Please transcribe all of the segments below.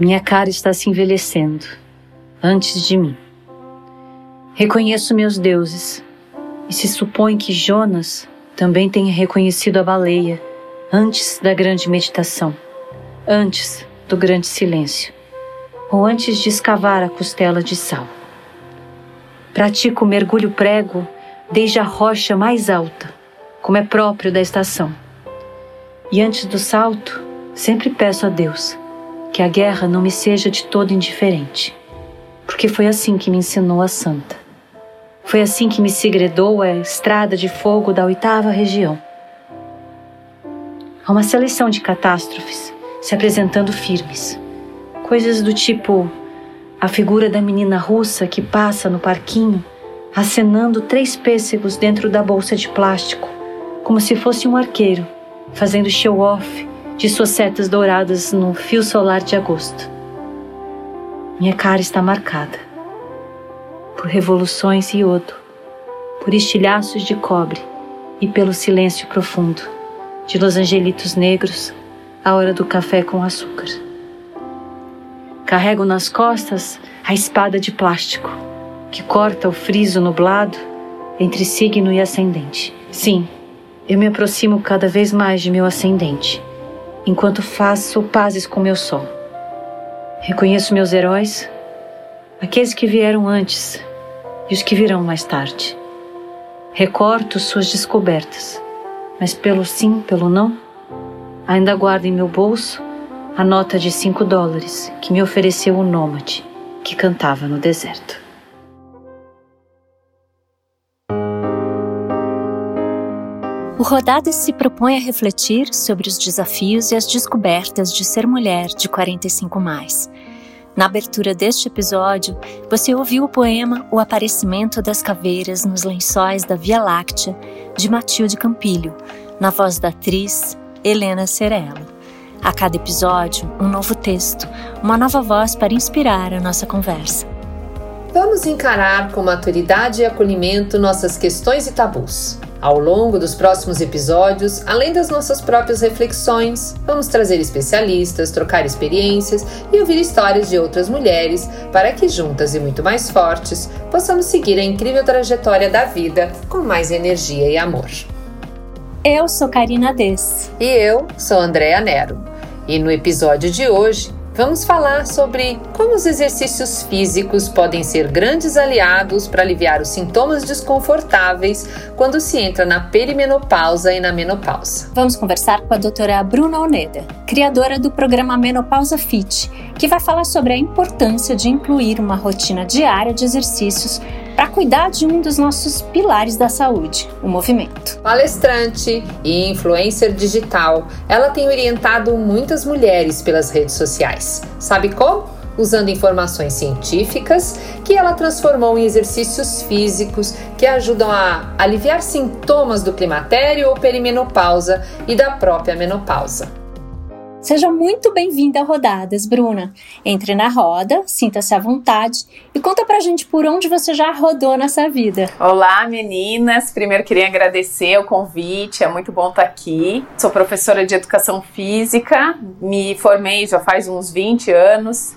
Minha cara está se envelhecendo antes de mim. Reconheço meus deuses e se supõe que Jonas também tenha reconhecido a baleia antes da grande meditação, antes do grande silêncio, ou antes de escavar a costela de sal. Pratico o mergulho prego desde a rocha mais alta, como é próprio da estação. E antes do salto, sempre peço a Deus que a guerra não me seja de todo indiferente, porque foi assim que me ensinou a santa. Foi assim que me segredou a estrada de fogo da oitava região. Há uma seleção de catástrofes se apresentando firmes. Coisas do tipo a figura da menina russa que passa no parquinho, acenando três pêssegos dentro da bolsa de plástico, como se fosse um arqueiro, fazendo show-off de suas setas douradas no fio solar de agosto. Minha cara está marcada por revoluções e iodo, por estilhaços de cobre e pelo silêncio profundo de Los Angelitos Negros, a hora do café com açúcar. Carrego nas costas a espada de plástico que corta o friso nublado entre signo e ascendente. Sim, eu me aproximo cada vez mais de meu ascendente enquanto faço pazes com meu sol. Reconheço meus heróis, aqueles que vieram antes e os que virão mais tarde. Recorto suas descobertas, mas pelo sim, pelo não, ainda guardo em meu bolso a nota de cinco dólares que me ofereceu o nômade que cantava no deserto. O Rodadas se propõe a refletir sobre os desafios e as descobertas de ser mulher de 45 mais. Na abertura deste episódio, você ouviu o poema O Aparecimento das Caveiras nos Lençóis da Via Láctea, de Matilde Campilho, na voz da atriz Helena Cerello. A cada episódio, um novo texto, uma nova voz para inspirar a nossa conversa. Vamos encarar com maturidade e acolhimento nossas questões e tabus. Ao longo dos próximos episódios, além das nossas próprias reflexões, vamos trazer especialistas, trocar experiências e ouvir histórias de outras mulheres para que, juntas e muito mais fortes, possamos seguir a incrível trajetória da vida com mais energia e amor. Eu sou Karina Dess. E eu sou Andréa Nero. E no episódio de hoje, vamos falar sobre como os exercícios físicos podem ser grandes aliados para aliviar os sintomas desconfortáveis quando se entra na perimenopausa e na menopausa. Vamos conversar com a doutora Bruna Oneda, criadora do programa Menopausa Fit, que vai falar sobre a importância de incluir uma rotina diária de exercícios para cuidar de um dos nossos pilares da saúde, o movimento. Palestrante e influencer digital, ela tem orientado muitas mulheres pelas redes sociais. Sabe como? Usando informações científicas que ela transformou em exercícios físicos que ajudam a aliviar sintomas do climatério ou perimenopausa e da própria menopausa. Seja muito bem-vinda a Rodadas, Bruna. Entre na roda, sinta-se à vontade e conta pra gente por onde você já rodou nessa vida. Olá, meninas. Primeiro queria agradecer o convite, é muito bom estar aqui. Sou professora de educação física, me formei já faz uns 20 anos,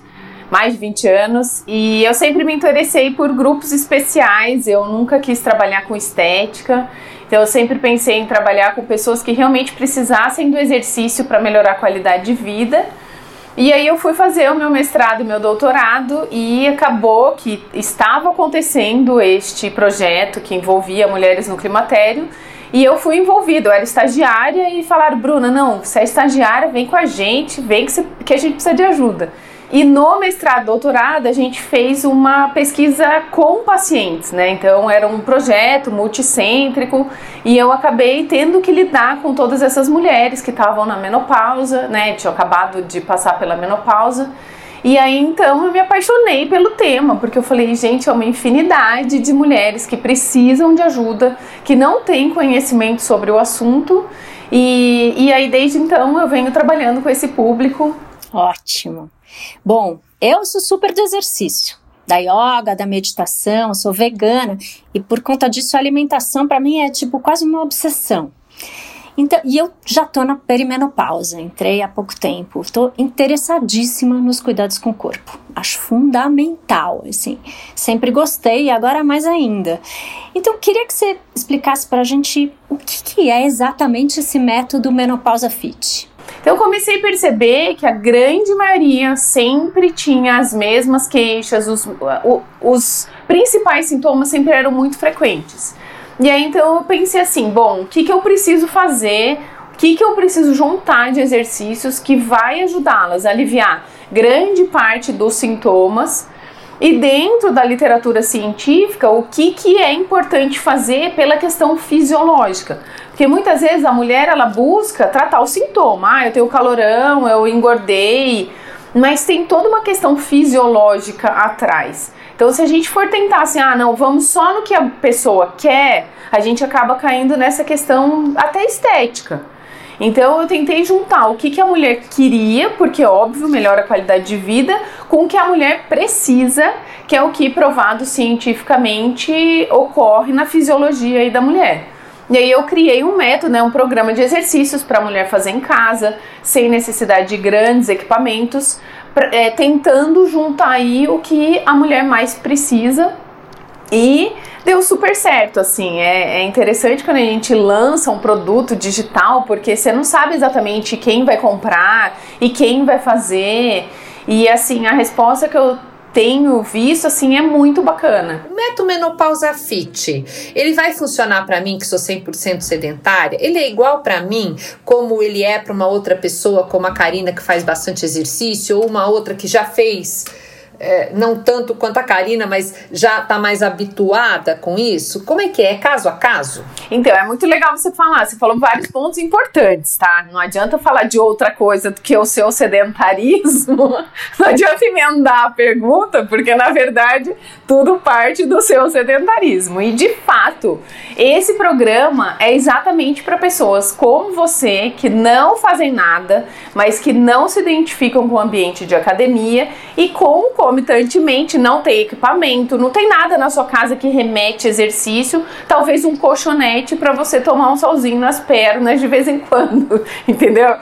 mais de 20 anos, e eu sempre me interessei por grupos especiais. Eu nunca quis trabalhar com estética. Então eu sempre pensei em trabalhar com pessoas que realmente precisassem do exercício para melhorar a qualidade de vida. E aí eu fui fazer o meu mestrado e meu doutorado e acabou que estava acontecendo este projeto que envolvia mulheres no climatério e eu fui envolvida, eu era estagiária e falaram, Bruna, não, você é estagiária, vem com a gente, vem que, você, que a gente precisa de ajuda. E no mestrado, doutorado, a gente fez uma pesquisa com pacientes, né? Então era um projeto multicêntrico e eu acabei tendo que lidar com todas essas mulheres que estavam na menopausa, né? Tinham acabado de passar pela menopausa. E aí então eu me apaixonei pelo tema, porque eu falei, gente, é uma infinidade de mulheres que precisam de ajuda, que não têm conhecimento sobre o assunto. E, e aí desde então eu venho trabalhando com esse público. Ótimo. Bom, eu sou super do exercício, da yoga, da meditação, sou vegana e por conta disso a alimentação para mim é tipo quase uma obsessão. Então, e eu já tô na perimenopausa, entrei há pouco tempo. Estou interessadíssima nos cuidados com o corpo. Acho fundamental, assim. Sempre gostei e agora mais ainda. Então, queria que você explicasse pra gente o que, que é exatamente esse método Menopausa Fit. Então eu comecei a perceber que a grande maioria sempre tinha as mesmas queixas, os, os principais sintomas sempre eram muito frequentes. E aí então eu pensei assim, bom, o que, que eu preciso fazer? O que, que eu preciso juntar de exercícios que vai ajudá-las a aliviar grande parte dos sintomas e dentro da literatura científica, o que, que é importante fazer pela questão fisiológica? Porque muitas vezes a mulher ela busca tratar o sintoma. Ah, eu tenho calorão, eu engordei, mas tem toda uma questão fisiológica atrás. Então, se a gente for tentar assim, ah, não, vamos só no que a pessoa quer, a gente acaba caindo nessa questão até estética. Então eu tentei juntar o que, que a mulher queria, porque óbvio melhora a qualidade de vida, com o que a mulher precisa, que é o que provado cientificamente ocorre na fisiologia aí da mulher. E aí eu criei um método, né, um programa de exercícios para a mulher fazer em casa, sem necessidade de grandes equipamentos, é, tentando juntar aí o que a mulher mais precisa e deu super certo, assim. É, é, interessante quando a gente lança um produto digital, porque você não sabe exatamente quem vai comprar e quem vai fazer. E assim, a resposta que eu tenho visto assim é muito bacana. O método menopausa fit, ele vai funcionar para mim que sou 100% sedentária? Ele é igual para mim como ele é para uma outra pessoa, como a Karina que faz bastante exercício ou uma outra que já fez é, não tanto quanto a Karina, mas já está mais habituada com isso? Como é que é? Caso a caso? Então, é muito legal você falar. Você falou vários pontos importantes, tá? Não adianta falar de outra coisa do que o seu sedentarismo. Não adianta emendar a pergunta, porque na verdade tudo parte do seu sedentarismo. E de fato, esse programa é exatamente para pessoas como você que não fazem nada, mas que não se identificam com o ambiente de academia e com concomitantemente não tem equipamento, não tem nada na sua casa que remete exercício, talvez um colchonete para você tomar um solzinho nas pernas de vez em quando, entendeu?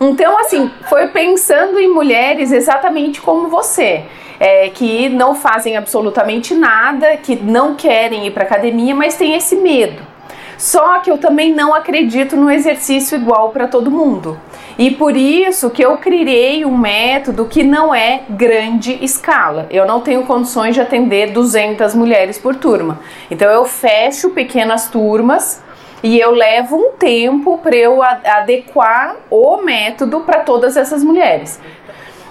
Então, assim, foi pensando em mulheres exatamente como você. É, que não fazem absolutamente nada, que não querem ir para academia, mas tem esse medo. Só que eu também não acredito no exercício igual para todo mundo. E por isso que eu criei um método que não é grande escala. Eu não tenho condições de atender 200 mulheres por turma. Então eu fecho pequenas turmas e eu levo um tempo para eu adequar o método para todas essas mulheres.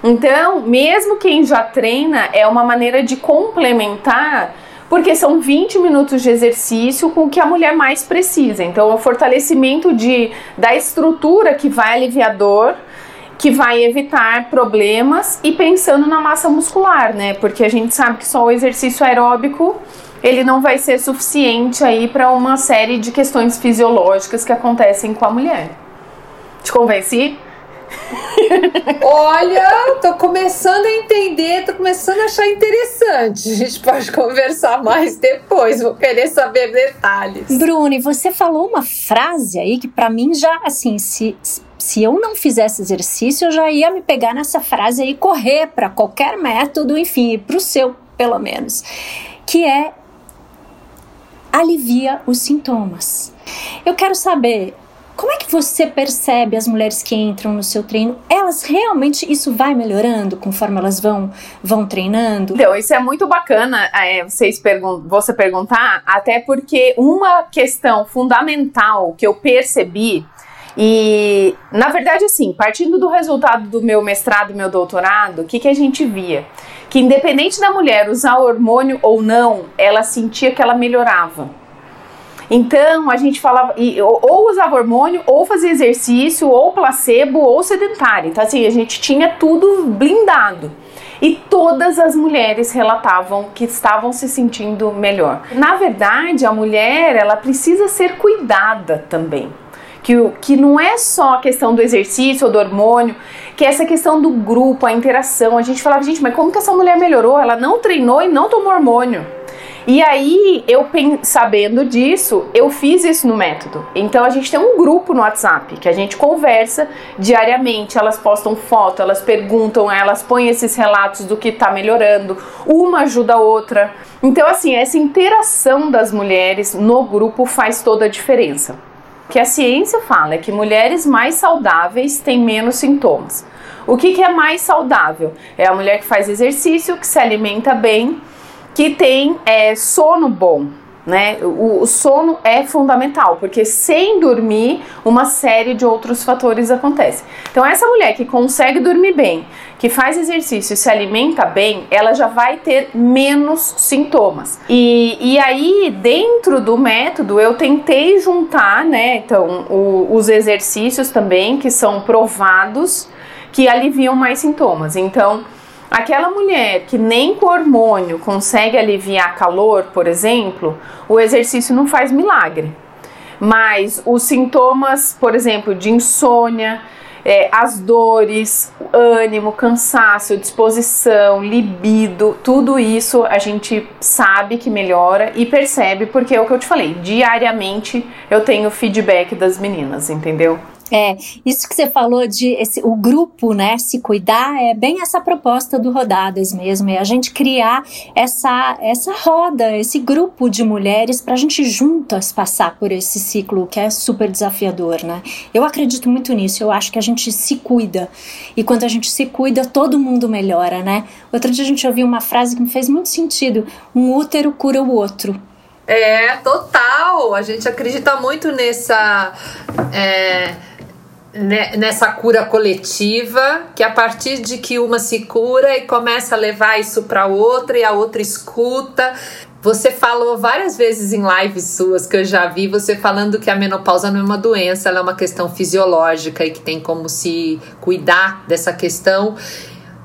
Então, mesmo quem já treina, é uma maneira de complementar porque são 20 minutos de exercício com o que a mulher mais precisa. Então, o fortalecimento de, da estrutura que vai aliviar dor, que vai evitar problemas e pensando na massa muscular, né? Porque a gente sabe que só o exercício aeróbico ele não vai ser suficiente aí para uma série de questões fisiológicas que acontecem com a mulher. Te convenci? Olha, tô começando a entender, tô começando a achar interessante. A gente pode conversar mais depois, vou querer saber detalhes. Bruni, você falou uma frase aí que para mim já, assim, se, se eu não fizesse exercício, eu já ia me pegar nessa frase aí correr para qualquer método, enfim, para o seu, pelo menos, que é alivia os sintomas. Eu quero saber como é que você percebe as mulheres que entram no seu treino? Elas realmente isso vai melhorando conforme elas vão vão treinando? Então, isso é muito bacana é, vocês pergun você perguntar, até porque uma questão fundamental que eu percebi e, na verdade, assim, partindo do resultado do meu mestrado e meu doutorado, o que, que a gente via? Que independente da mulher usar hormônio ou não, ela sentia que ela melhorava. Então a gente falava, ou usava hormônio, ou fazia exercício, ou placebo, ou sedentário. Então, assim, a gente tinha tudo blindado. E todas as mulheres relatavam que estavam se sentindo melhor. Na verdade, a mulher ela precisa ser cuidada também. Que, que não é só a questão do exercício ou do hormônio, que é essa questão do grupo, a interação. A gente falava, gente, mas como que essa mulher melhorou? Ela não treinou e não tomou hormônio. E aí, eu sabendo disso, eu fiz isso no método. Então a gente tem um grupo no WhatsApp que a gente conversa diariamente. Elas postam foto, elas perguntam, elas põem esses relatos do que está melhorando. Uma ajuda a outra. Então, assim, essa interação das mulheres no grupo faz toda a diferença. O que a ciência fala é que mulheres mais saudáveis têm menos sintomas. O que, que é mais saudável? É a mulher que faz exercício, que se alimenta bem que tem é, sono bom. Né? O, o, sono é fundamental, porque sem dormir, uma série de outros fatores acontecem. Então, essa mulher que consegue dormir bem, que faz exercício e se alimenta bem, ela já vai ter menos sintomas. E, e aí, dentro do método, eu tentei juntar, né? Então, o, os exercícios também, que são provados, que aliviam mais sintomas. Então, Aquela mulher que nem com hormônio consegue aliviar calor, por exemplo, o exercício não faz milagre. Mas os sintomas, por exemplo, de insônia, é, as dores, ânimo, cansaço, disposição, libido, tudo isso a gente sabe que melhora e percebe porque é o que eu te falei, diariamente eu tenho feedback das meninas, entendeu? É, isso que você falou de esse, o grupo, né, se cuidar, é bem essa proposta do Rodadas mesmo, é a gente criar essa, essa roda, esse grupo de mulheres para a gente juntas passar por esse ciclo que é super desafiador, né? Eu acredito muito nisso, eu acho que a gente se cuida e quando a gente se cuida, todo mundo melhora, né? Outro dia a gente ouviu uma frase que me fez muito sentido: um útero cura o outro. É, total. A gente acredita muito nessa. É nessa cura coletiva, que a partir de que uma se cura e começa a levar isso para outra e a outra escuta. Você falou várias vezes em lives suas que eu já vi você falando que a menopausa não é uma doença, ela é uma questão fisiológica e que tem como se cuidar dessa questão.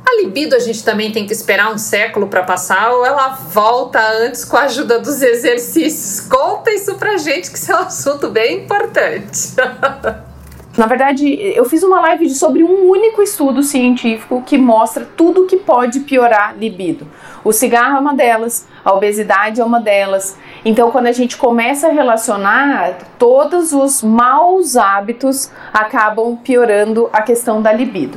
A libido a gente também tem que esperar um século para passar ou ela volta antes com a ajuda dos exercícios? Conta isso pra gente que isso é um assunto bem importante. Na verdade, eu fiz uma live sobre um único estudo científico que mostra tudo que pode piorar libido. O cigarro é uma delas, a obesidade é uma delas. Então, quando a gente começa a relacionar, todos os maus hábitos acabam piorando a questão da libido.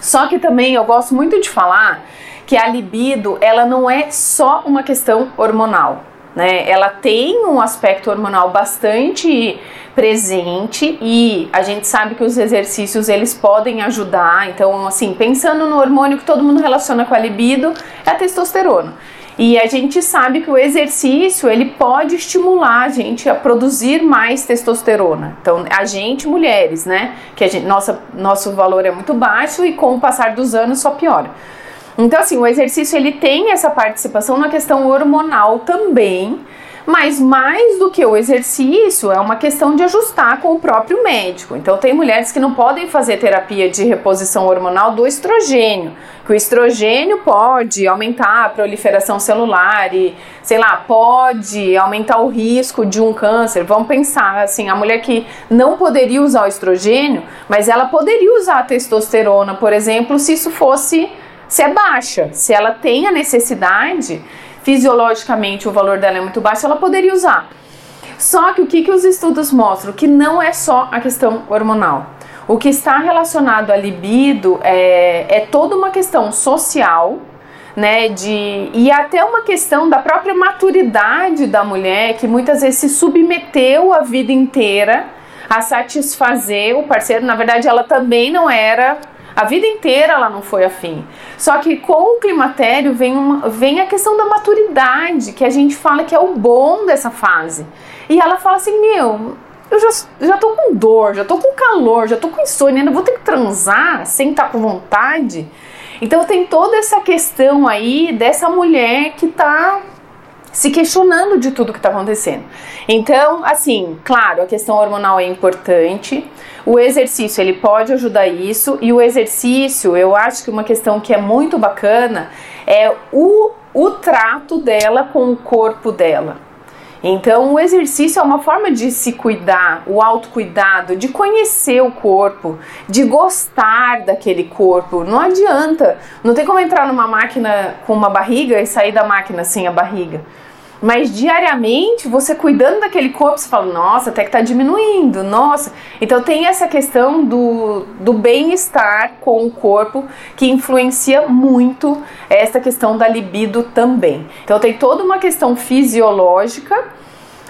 Só que também eu gosto muito de falar que a libido, ela não é só uma questão hormonal, né? Ela tem um aspecto hormonal bastante presente e a gente sabe que os exercícios eles podem ajudar. Então, assim, pensando no hormônio que todo mundo relaciona com a libido, é a testosterona. E a gente sabe que o exercício ele pode estimular a gente a produzir mais testosterona. Então, a gente, mulheres, né? Que a gente, nossa, nosso valor é muito baixo e com o passar dos anos só piora. Então, assim, o exercício ele tem essa participação na questão hormonal também mas mais do que o exercício, é uma questão de ajustar com o próprio médico. Então, tem mulheres que não podem fazer terapia de reposição hormonal do estrogênio, que o estrogênio pode aumentar a proliferação celular e, sei lá, pode aumentar o risco de um câncer. Vamos pensar assim, a mulher que não poderia usar o estrogênio, mas ela poderia usar a testosterona, por exemplo, se isso fosse se é baixa, se ela tem a necessidade fisiologicamente o valor dela é muito baixo, ela poderia usar. Só que o que, que os estudos mostram? Que não é só a questão hormonal. O que está relacionado à libido é, é toda uma questão social, né, de e até uma questão da própria maturidade da mulher que muitas vezes se submeteu a vida inteira a satisfazer o parceiro. Na verdade, ela também não era a vida inteira ela não foi afim. Só que com o climatério vem, uma, vem a questão da maturidade, que a gente fala que é o bom dessa fase. E ela fala assim: Meu, eu já, já tô com dor, já tô com calor, já tô com insônia, ainda vou ter que transar sem estar tá com vontade. Então tem toda essa questão aí dessa mulher que tá se questionando de tudo que está acontecendo. Então, assim, claro, a questão hormonal é importante. O exercício ele pode ajudar isso e o exercício, eu acho que uma questão que é muito bacana é o, o trato dela com o corpo dela. Então, o exercício é uma forma de se cuidar, o autocuidado, de conhecer o corpo, de gostar daquele corpo. Não adianta, não tem como entrar numa máquina com uma barriga e sair da máquina sem a barriga. Mas diariamente, você cuidando daquele corpo, você fala, nossa, até que tá diminuindo, nossa. Então tem essa questão do, do bem-estar com o corpo que influencia muito essa questão da libido também. Então tem toda uma questão fisiológica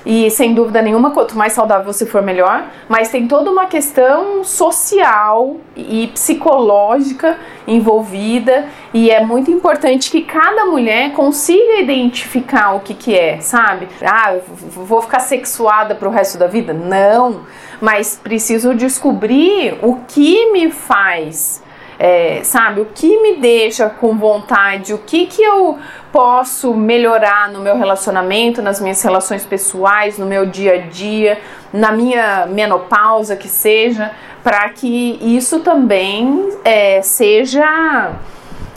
e sem dúvida nenhuma, quanto mais saudável você for, melhor. Mas tem toda uma questão social e psicológica envolvida. E é muito importante que cada mulher consiga identificar o que, que é, sabe? Ah, vou ficar sexuada pro resto da vida? Não. Mas preciso descobrir o que me faz é, sabe, o que me deixa com vontade, o que que eu posso melhorar no meu relacionamento, nas minhas relações pessoais, no meu dia a dia, na minha menopausa que seja, para que isso também é, seja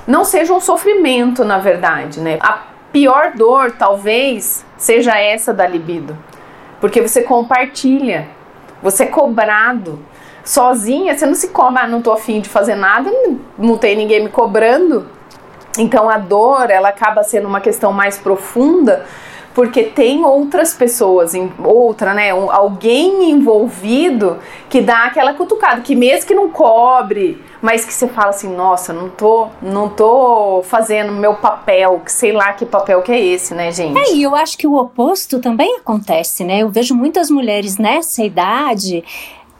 não seja um sofrimento, na verdade, né? A pior dor talvez seja essa da libido, porque você compartilha, você é cobrado sozinha, você não se cobra, ah, não tô afim de fazer nada, não tem ninguém me cobrando. Então a dor, ela acaba sendo uma questão mais profunda, porque tem outras pessoas, outra, né, alguém envolvido que dá aquela cutucada, que mesmo que não cobre, mas que você fala assim, nossa, não tô, não tô fazendo meu papel, que sei lá que papel que é esse, né, gente? É, e eu acho que o oposto também acontece, né? Eu vejo muitas mulheres nessa idade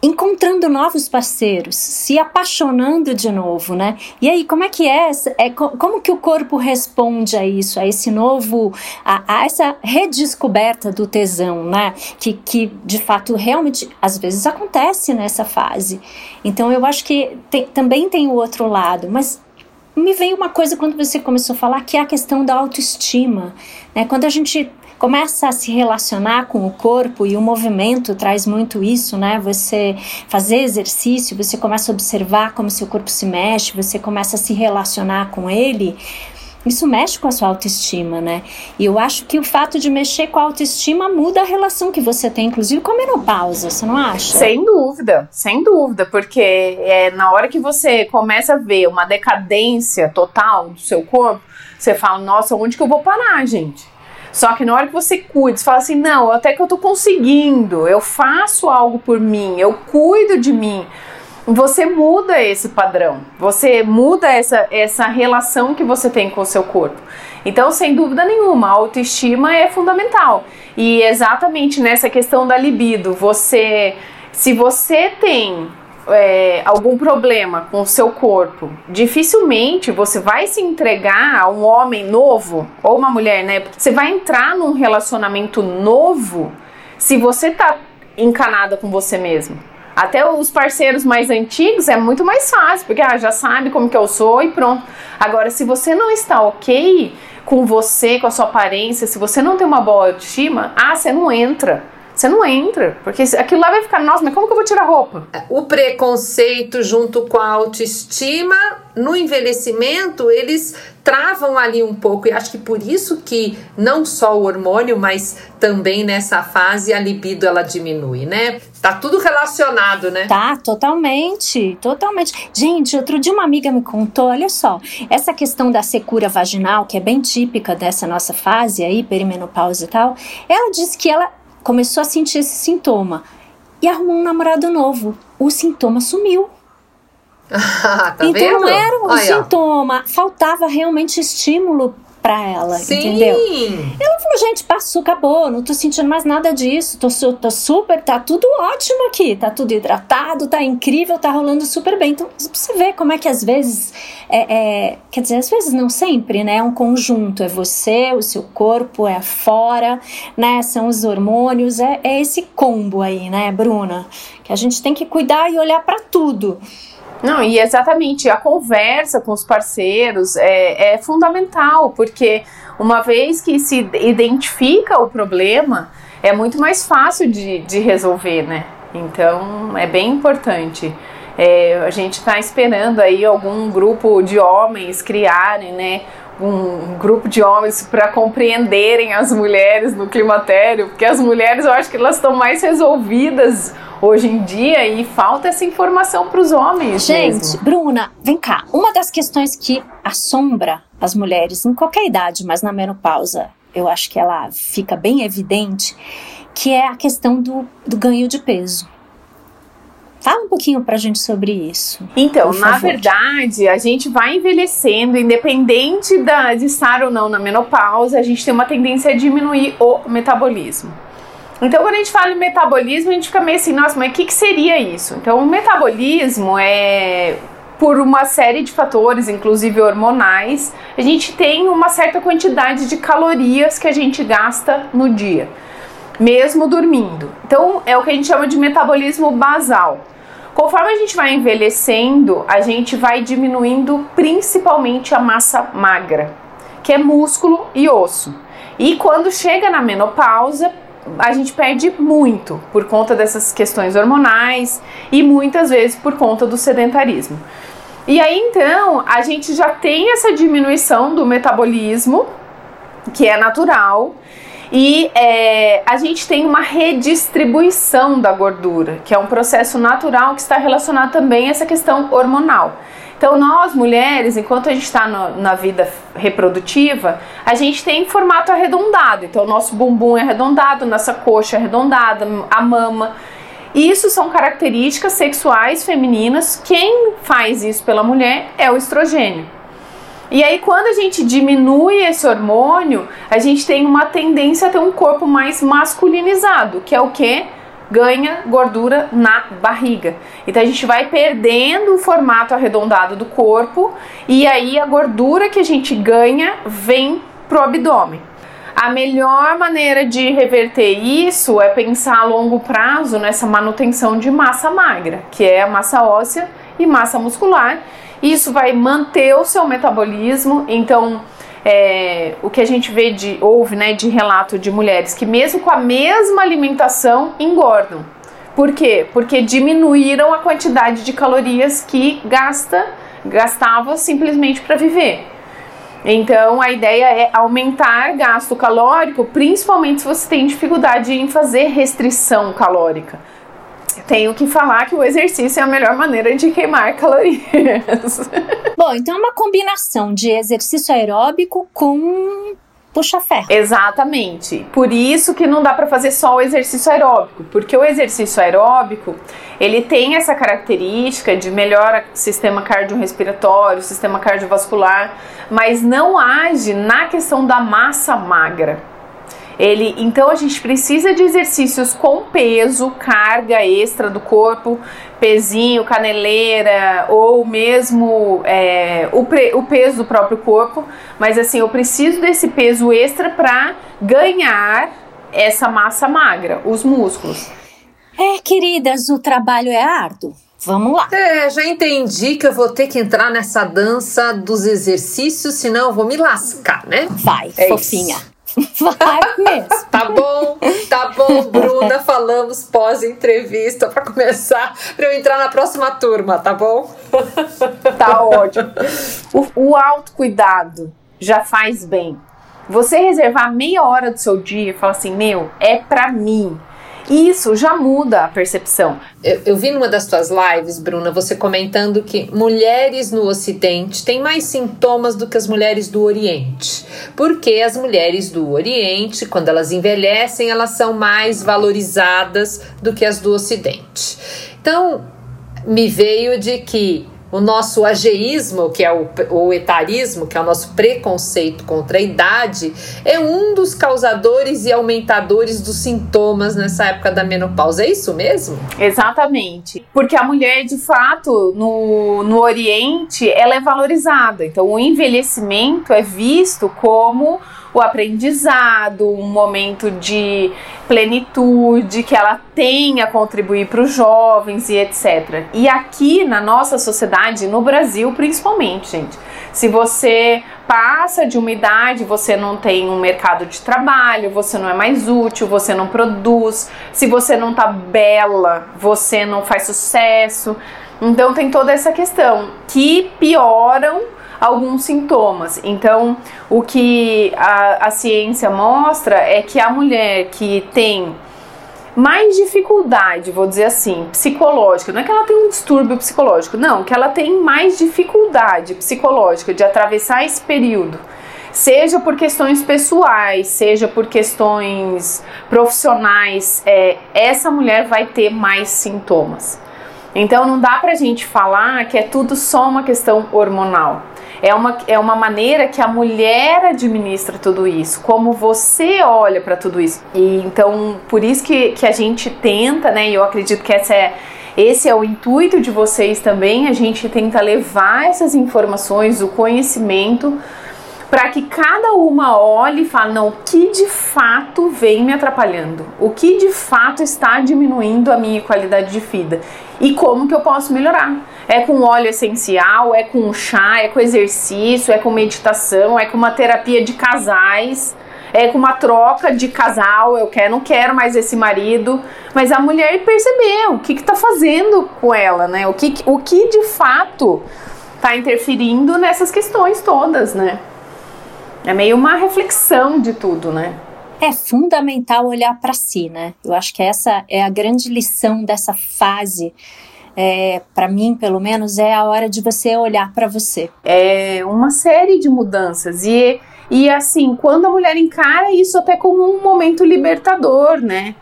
encontrando novos parceiros, se apaixonando de novo, né? E aí, como é que é? é como que o corpo responde a isso, a esse novo, a, a essa redescoberta do tesão, né? Que, que de fato realmente às vezes acontece nessa fase. Então eu acho que tem, também tem o outro lado, mas me veio uma coisa quando você começou a falar que é a questão da autoestima, né? Quando a gente começa a se relacionar com o corpo e o movimento traz muito isso, né? Você fazer exercício, você começa a observar como seu corpo se mexe, você começa a se relacionar com ele. Isso mexe com a sua autoestima, né? E eu acho que o fato de mexer com a autoestima muda a relação que você tem, inclusive com a menopausa, você não acha? Sem dúvida, sem dúvida, porque é, na hora que você começa a ver uma decadência total do seu corpo, você fala, nossa, onde que eu vou parar, gente? Só que na hora que você cuida, você fala assim: não, até que eu tô conseguindo, eu faço algo por mim, eu cuido de mim. Você muda esse padrão, você muda essa, essa relação que você tem com o seu corpo. Então, sem dúvida nenhuma, a autoestima é fundamental. E exatamente nessa questão da libido, você, se você tem é, algum problema com o seu corpo, dificilmente você vai se entregar a um homem novo ou uma mulher, né? Você vai entrar num relacionamento novo se você tá encanada com você mesmo. Até os parceiros mais antigos é muito mais fácil, porque ah, já sabe como que eu sou e pronto. Agora, se você não está ok com você, com a sua aparência, se você não tem uma boa autoestima, ah, você não entra. Você não entra, porque aquilo lá vai ficar, nossa, mas como que eu vou tirar roupa? É, o preconceito junto com a autoestima, no envelhecimento, eles travam ali um pouco. E acho que por isso que não só o hormônio, mas também nessa fase a libido ela diminui, né? Tá tudo relacionado, né? Tá, totalmente, totalmente. Gente, outro dia uma amiga me contou, olha só, essa questão da secura vaginal, que é bem típica dessa nossa fase aí, perimenopausa e tal, ela disse que ela começou a sentir esse sintoma e arrumou um namorado novo. O sintoma sumiu. tá então vendo? não era um sintoma, faltava realmente estímulo pra ela, Sim. entendeu? Ela falou, gente, passou, acabou, não tô sentindo mais nada disso, tô, tô super, tá tudo ótimo aqui, tá tudo hidratado, tá incrível, tá rolando super bem. Então, você vê como é que às vezes, é, é, quer dizer, às vezes não sempre, né? É um conjunto, é você, o seu corpo, é fora, né? São os hormônios, é, é esse combo aí, né, Bruna? Que a gente tem que cuidar e olhar para tudo. Não, e exatamente, a conversa com os parceiros é, é fundamental, porque uma vez que se identifica o problema, é muito mais fácil de, de resolver, né? Então, é bem importante. É, a gente está esperando aí algum grupo de homens criarem, né? Um grupo de homens para compreenderem as mulheres no climatério, porque as mulheres eu acho que elas estão mais resolvidas hoje em dia e falta essa informação para os homens. Gente, mesmo. Bruna, vem cá. Uma das questões que assombra as mulheres em qualquer idade, mas na menopausa eu acho que ela fica bem evidente, que é a questão do, do ganho de peso. Fala um pouquinho pra gente sobre isso. Então, na verdade, a gente vai envelhecendo, independente da, de estar ou não na menopausa, a gente tem uma tendência a diminuir o metabolismo. Então, quando a gente fala em metabolismo, a gente fica meio assim, nossa, mas o que, que seria isso? Então, o metabolismo é por uma série de fatores, inclusive hormonais, a gente tem uma certa quantidade de calorias que a gente gasta no dia, mesmo dormindo. Então, é o que a gente chama de metabolismo basal. Conforme a gente vai envelhecendo, a gente vai diminuindo principalmente a massa magra, que é músculo e osso. E quando chega na menopausa, a gente perde muito por conta dessas questões hormonais e muitas vezes por conta do sedentarismo. E aí então a gente já tem essa diminuição do metabolismo, que é natural, e é, a gente tem uma redistribuição da gordura, que é um processo natural que está relacionado também a essa questão hormonal. Então, nós mulheres, enquanto a gente está na vida reprodutiva, a gente tem formato arredondado. Então, nosso bumbum é arredondado, nossa coxa é arredondada, a mama. Isso são características sexuais femininas. Quem faz isso pela mulher é o estrogênio. E aí, quando a gente diminui esse hormônio, a gente tem uma tendência a ter um corpo mais masculinizado, que é o que? Ganha gordura na barriga. Então a gente vai perdendo o formato arredondado do corpo e aí a gordura que a gente ganha vem pro abdômen. A melhor maneira de reverter isso é pensar a longo prazo nessa manutenção de massa magra, que é a massa óssea e massa muscular isso vai manter o seu metabolismo. Então, é, o que a gente vê de ouve, né, de relato de mulheres que mesmo com a mesma alimentação engordam. Por quê? Porque diminuíram a quantidade de calorias que gasta gastava simplesmente para viver. Então a ideia é aumentar gasto calórico, principalmente se você tem dificuldade em fazer restrição calórica tenho que falar que o exercício é a melhor maneira de queimar calorias. Bom, então é uma combinação de exercício aeróbico com puxa ferro. Exatamente. Por isso que não dá para fazer só o exercício aeróbico, porque o exercício aeróbico, ele tem essa característica de melhora sistema cardiorrespiratório, sistema cardiovascular, mas não age na questão da massa magra. Ele, então a gente precisa de exercícios com peso, carga extra do corpo, pezinho, caneleira ou mesmo é, o, pre, o peso do próprio corpo. Mas assim, eu preciso desse peso extra para ganhar essa massa magra, os músculos. É, queridas, o trabalho é árduo. Vamos lá. É, já entendi que eu vou ter que entrar nessa dança dos exercícios, senão eu vou me lascar, né? Vai, é fofinha. Isso. Vai mesmo. tá bom, tá bom, Bruna. Falamos pós-entrevista para começar, para eu entrar na próxima turma, tá bom? tá ótimo. O, o autocuidado já faz bem. Você reservar meia hora do seu dia e falar assim: meu, é para mim isso já muda a percepção. Eu, eu, vi numa das tuas lives, Bruna, você comentando que mulheres no Ocidente têm mais sintomas do que as mulheres do Oriente. Porque as mulheres do Oriente, quando elas envelhecem, elas são mais valorizadas do que as do Ocidente. Então, me veio de que o nosso ageísmo, que é o, o etarismo, que é o nosso preconceito contra a idade, é um dos causadores e aumentadores dos sintomas nessa época da menopausa. É isso mesmo? Exatamente. Porque a mulher, de fato, no, no Oriente, ela é valorizada. Então, o envelhecimento é visto como o aprendizado, um momento de plenitude, que ela tem a contribuir para os jovens e etc. E aqui na nossa sociedade, no Brasil principalmente, gente, se você passa de uma idade, você não tem um mercado de trabalho, você não é mais útil, você não produz, se você não tá bela, você não faz sucesso. Então tem toda essa questão que pioram alguns sintomas. Então, o que a, a ciência mostra é que a mulher que tem mais dificuldade, vou dizer assim, psicológica, não é que ela tem um distúrbio psicológico, não, que ela tem mais dificuldade psicológica de atravessar esse período seja por questões pessoais, seja por questões profissionais, é, essa mulher vai ter mais sintomas. Então não dá pra gente falar que é tudo só uma questão hormonal. É uma, é uma maneira que a mulher administra tudo isso, como você olha para tudo isso. E então, por isso que, que a gente tenta, né? E eu acredito que essa é, esse é o intuito de vocês também. A gente tenta levar essas informações, o conhecimento para que cada uma olhe e fale, não, o que de fato vem me atrapalhando? O que de fato está diminuindo a minha qualidade de vida? E como que eu posso melhorar? É com óleo essencial, é com chá, é com exercício, é com meditação, é com uma terapia de casais, é com uma troca de casal, eu quero, não quero mais esse marido, mas a mulher percebeu o que está fazendo com ela, né? O que, o que de fato está interferindo nessas questões todas, né? É meio uma reflexão de tudo, né? É fundamental olhar para si, né? Eu acho que essa é a grande lição dessa fase. É, para mim, pelo menos, é a hora de você olhar para você. É uma série de mudanças e e assim, quando a mulher encara isso até como um momento libertador, né?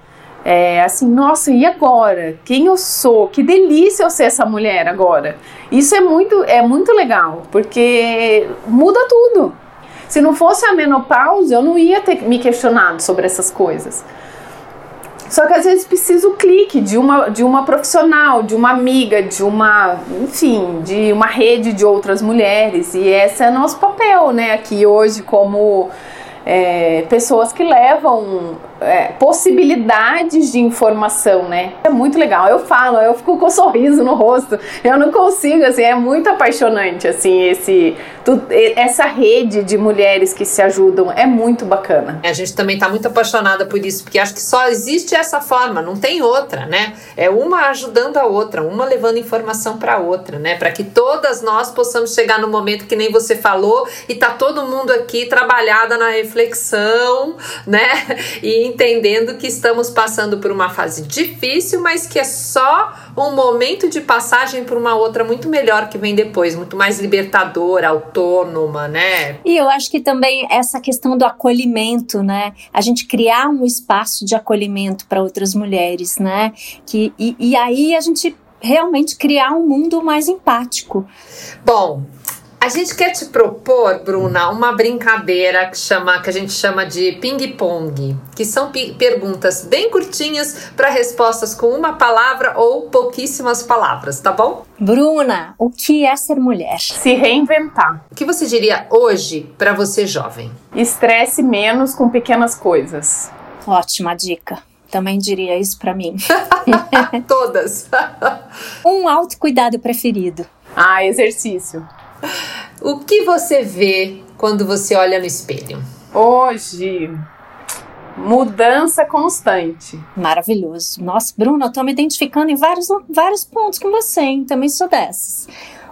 É assim, nossa, e agora? Quem eu sou? Que delícia eu ser essa mulher agora. Isso é muito, é muito legal, porque muda tudo. Se não fosse a menopausa, eu não ia ter me questionado sobre essas coisas. Só que às vezes precisa o clique de uma, de uma profissional, de uma amiga, de uma, enfim, de uma rede de outras mulheres. E esse é nosso papel, né, aqui hoje como é, pessoas que levam é, possibilidades de informação, né? É muito legal. Eu falo, eu fico com um sorriso no rosto. Eu não consigo, assim, é muito apaixonante, assim, esse tu, essa rede de mulheres que se ajudam é muito bacana. A gente também tá muito apaixonada por isso, porque acho que só existe essa forma, não tem outra, né? É uma ajudando a outra, uma levando informação para outra, né? Para que todas nós possamos chegar no momento que nem você falou e tá todo mundo aqui trabalhada na reflexão, né? E entendendo que estamos passando por uma fase difícil, mas que é só um momento de passagem para uma outra muito melhor que vem depois, muito mais libertadora, autônoma, né? E eu acho que também essa questão do acolhimento, né? A gente criar um espaço de acolhimento para outras mulheres, né? Que, e, e aí a gente realmente criar um mundo mais empático. Bom, a gente quer te propor, Bruna, uma brincadeira que, chama, que a gente chama de ping-pong, que são perguntas bem curtinhas para respostas com uma palavra ou pouquíssimas palavras, tá bom? Bruna, o que é ser mulher? Se reinventar. O que você diria hoje para você jovem? Estresse menos com pequenas coisas. Ótima dica. Também diria isso para mim. Todas. um autocuidado preferido. Ah, exercício. O que você vê quando você olha no espelho? Hoje, mudança constante. Maravilhoso. Nossa, Bruno, eu tô me identificando em vários, vários pontos com você, hein? Também sou dessas.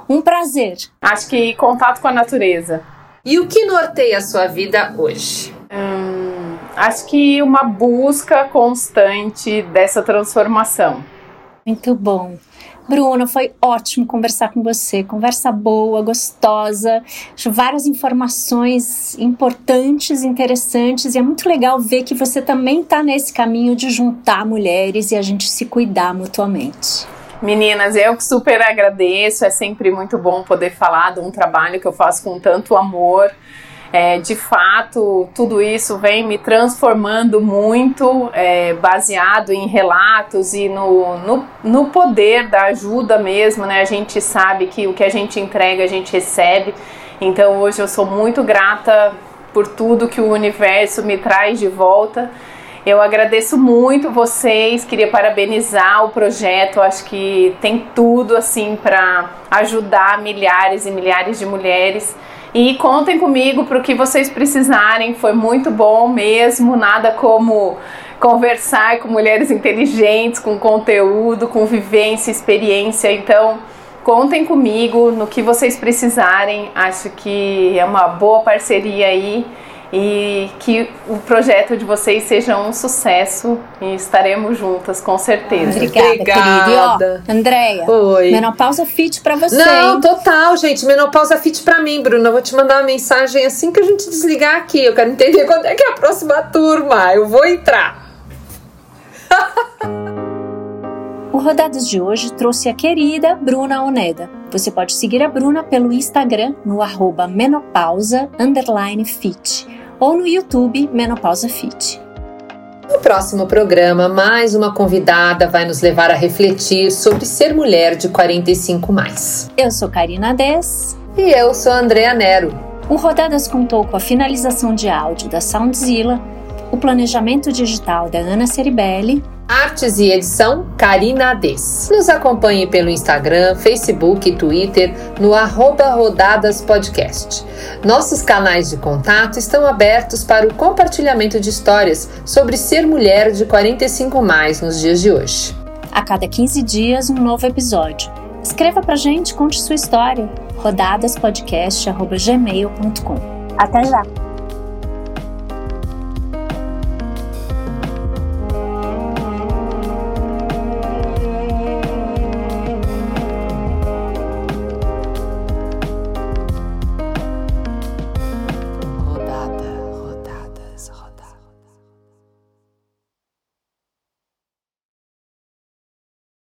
Um prazer. Acho que contato com a natureza. E o que norteia a sua vida hoje? Hum, acho que uma busca constante dessa transformação. Muito bom. Bruno, foi ótimo conversar com você. Conversa boa, gostosa, várias informações importantes, interessantes, e é muito legal ver que você também está nesse caminho de juntar mulheres e a gente se cuidar mutuamente. Meninas, eu super agradeço, é sempre muito bom poder falar de um trabalho que eu faço com tanto amor. É, de fato, tudo isso vem me transformando muito, é, baseado em relatos e no, no, no, poder da ajuda mesmo, né? A gente sabe que o que a gente entrega, a gente recebe. Então, hoje eu sou muito grata por tudo que o universo me traz de volta. Eu agradeço muito vocês, queria parabenizar o projeto. Acho que tem tudo assim para ajudar milhares e milhares de mulheres. E contem comigo para o que vocês precisarem. Foi muito bom mesmo. Nada como conversar com mulheres inteligentes, com conteúdo, com vivência, experiência. Então, contem comigo no que vocês precisarem. Acho que é uma boa parceria aí. E que o projeto de vocês seja um sucesso e estaremos juntas com certeza. Obrigada, Obrigada. querida. Andréia, Oi. menopausa fit pra você. Não, hein? total, gente. Menopausa fit pra mim, Bruna. Eu vou te mandar uma mensagem assim que a gente desligar aqui. Eu quero entender quando é que é a próxima turma. Eu vou entrar. O Rodadas de hoje trouxe a querida Bruna Oneda. Você pode seguir a Bruna pelo Instagram no arroba menopausa underline fit ou no YouTube Menopausa Fit. No próximo programa, mais uma convidada vai nos levar a refletir sobre ser mulher de 45 mais. Eu sou Karina Dess. E eu sou a Andrea Nero. O Rodadas contou com a finalização de áudio da Soundzilla, o planejamento digital da Ana Ceribelli, Artes e edição, Karina Ades. Nos acompanhe pelo Instagram, Facebook e Twitter no arroba Rodadas Podcast. Nossos canais de contato estão abertos para o compartilhamento de histórias sobre ser mulher de 45 mais nos dias de hoje. a cada 15 dias um novo episódio. Escreva pra gente, conte sua história. rodadaspodcast.gmail.com Até já!